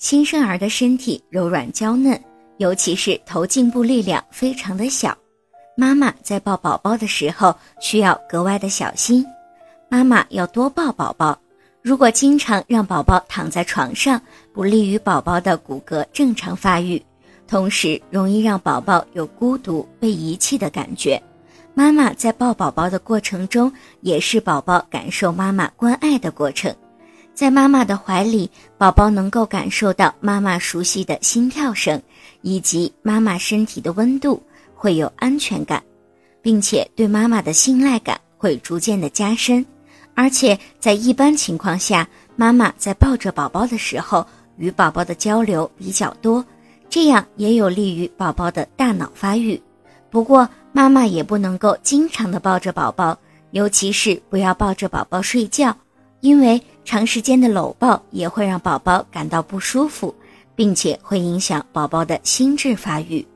新生儿的身体柔软娇嫩，尤其是头颈部力量非常的小，妈妈在抱宝宝的时候需要格外的小心。妈妈要多抱宝宝，如果经常让宝宝躺在床上，不利于宝宝的骨骼正常发育，同时容易让宝宝有孤独、被遗弃的感觉。妈妈在抱宝宝的过程中，也是宝宝感受妈妈关爱的过程。在妈妈的怀里，宝宝能够感受到妈妈熟悉的心跳声，以及妈妈身体的温度，会有安全感，并且对妈妈的信赖感会逐渐的加深。而且在一般情况下，妈妈在抱着宝宝的时候，与宝宝的交流比较多，这样也有利于宝宝的大脑发育。不过，妈妈也不能够经常的抱着宝宝，尤其是不要抱着宝宝睡觉，因为长时间的搂抱也会让宝宝感到不舒服，并且会影响宝宝的心智发育。